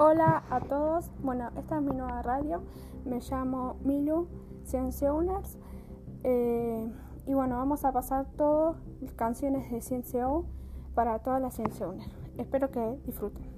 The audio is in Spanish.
Hola a todos, bueno, esta es mi nueva radio, me llamo Milu Ciencia eh, y bueno, vamos a pasar todas las canciones de Ciencia para toda la Ciencia Espero que disfruten.